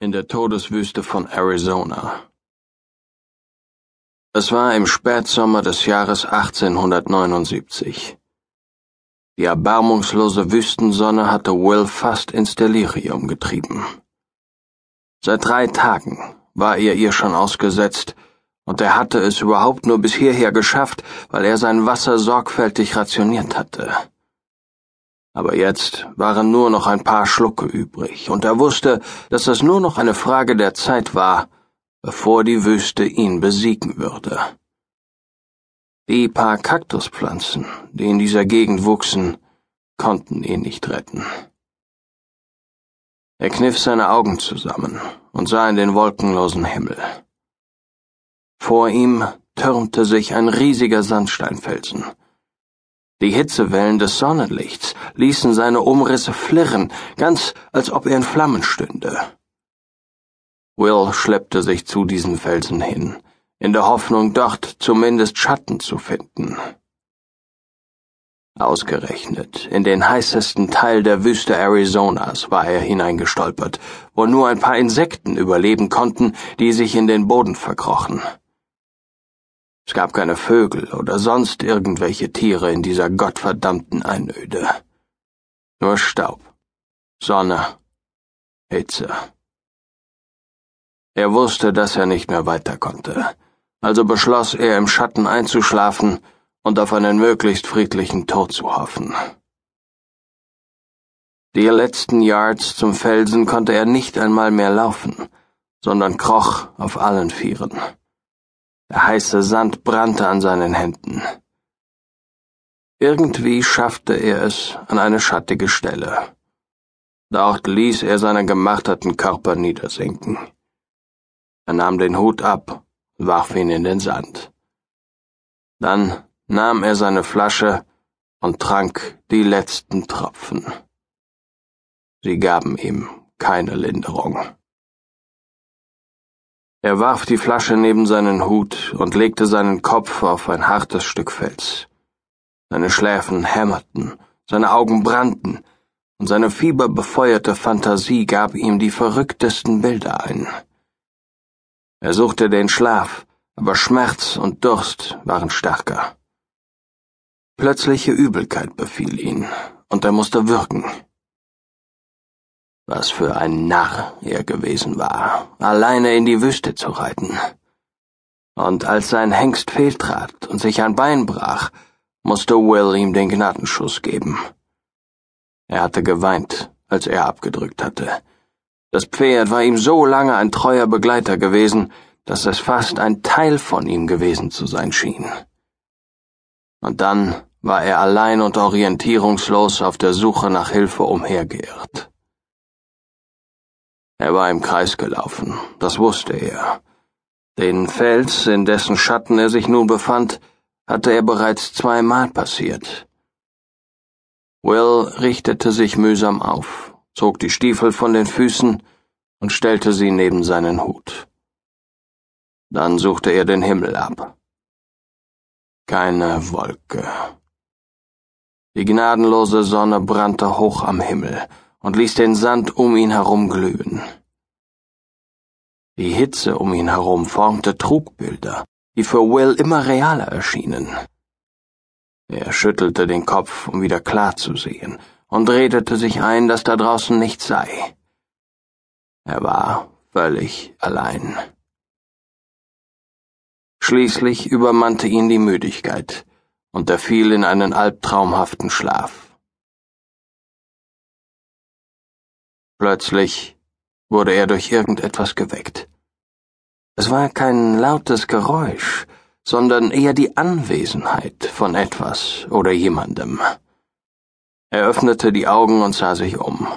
in der Todeswüste von Arizona. Es war im Spätsommer des Jahres 1879. Die erbarmungslose Wüstensonne hatte Will fast ins Delirium getrieben. Seit drei Tagen war er ihr schon ausgesetzt, und er hatte es überhaupt nur bis hierher geschafft, weil er sein Wasser sorgfältig rationiert hatte aber jetzt waren nur noch ein paar Schlucke übrig, und er wusste, dass es nur noch eine Frage der Zeit war, bevor die Wüste ihn besiegen würde. Die paar Kaktuspflanzen, die in dieser Gegend wuchsen, konnten ihn nicht retten. Er kniff seine Augen zusammen und sah in den wolkenlosen Himmel. Vor ihm türmte sich ein riesiger Sandsteinfelsen, die Hitzewellen des Sonnenlichts ließen seine Umrisse flirren, ganz als ob er in Flammen stünde. Will schleppte sich zu diesem Felsen hin, in der Hoffnung, dort zumindest Schatten zu finden. Ausgerechnet in den heißesten Teil der Wüste Arizonas war er hineingestolpert, wo nur ein paar Insekten überleben konnten, die sich in den Boden verkrochen. Es gab keine Vögel oder sonst irgendwelche Tiere in dieser gottverdammten Einöde. Nur Staub, Sonne, Hitze. Er wusste, dass er nicht mehr weiter konnte, also beschloss er, im Schatten einzuschlafen und auf einen möglichst friedlichen Tod zu hoffen. Die letzten Yards zum Felsen konnte er nicht einmal mehr laufen, sondern kroch auf allen Vieren. Der heiße Sand brannte an seinen Händen. Irgendwie schaffte er es an eine schattige Stelle. Dort ließ er seinen gemarterten Körper niedersinken. Er nahm den Hut ab und warf ihn in den Sand. Dann nahm er seine Flasche und trank die letzten Tropfen. Sie gaben ihm keine Linderung. Er warf die Flasche neben seinen Hut und legte seinen Kopf auf ein hartes Stück Fels. Seine Schläfen hämmerten, seine Augen brannten, und seine fieberbefeuerte Fantasie gab ihm die verrücktesten Bilder ein. Er suchte den Schlaf, aber Schmerz und Durst waren stärker. Plötzliche Übelkeit befiel ihn, und er musste wirken. Was für ein Narr er gewesen war, alleine in die Wüste zu reiten. Und als sein Hengst fehltrat und sich ein Bein brach, musste Will ihm den Gnadenschuss geben. Er hatte geweint, als er abgedrückt hatte. Das Pferd war ihm so lange ein treuer Begleiter gewesen, dass es fast ein Teil von ihm gewesen zu sein schien. Und dann war er allein und orientierungslos auf der Suche nach Hilfe umhergeirrt. Er war im Kreis gelaufen, das wusste er. Den Fels, in dessen Schatten er sich nun befand, hatte er bereits zweimal passiert. Will richtete sich mühsam auf, zog die Stiefel von den Füßen und stellte sie neben seinen Hut. Dann suchte er den Himmel ab. Keine Wolke. Die gnadenlose Sonne brannte hoch am Himmel, und ließ den Sand um ihn herum glühen. Die Hitze um ihn herum formte Trugbilder, die für Will immer realer erschienen. Er schüttelte den Kopf, um wieder klar zu sehen, und redete sich ein, dass da draußen nichts sei. Er war völlig allein. Schließlich übermannte ihn die Müdigkeit, und er fiel in einen albtraumhaften Schlaf. Plötzlich wurde er durch irgendetwas geweckt. Es war kein lautes Geräusch, sondern eher die Anwesenheit von etwas oder jemandem. Er öffnete die Augen und sah sich um.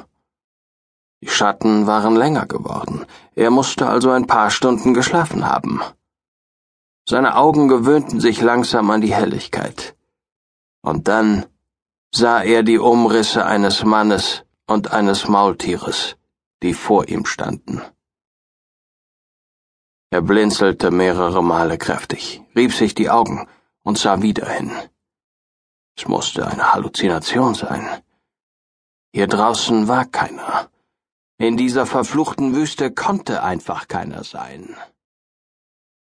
Die Schatten waren länger geworden, er musste also ein paar Stunden geschlafen haben. Seine Augen gewöhnten sich langsam an die Helligkeit. Und dann sah er die Umrisse eines Mannes, und eines Maultieres, die vor ihm standen. Er blinzelte mehrere Male kräftig, rieb sich die Augen und sah wieder hin. Es musste eine Halluzination sein. Hier draußen war keiner. In dieser verfluchten Wüste konnte einfach keiner sein.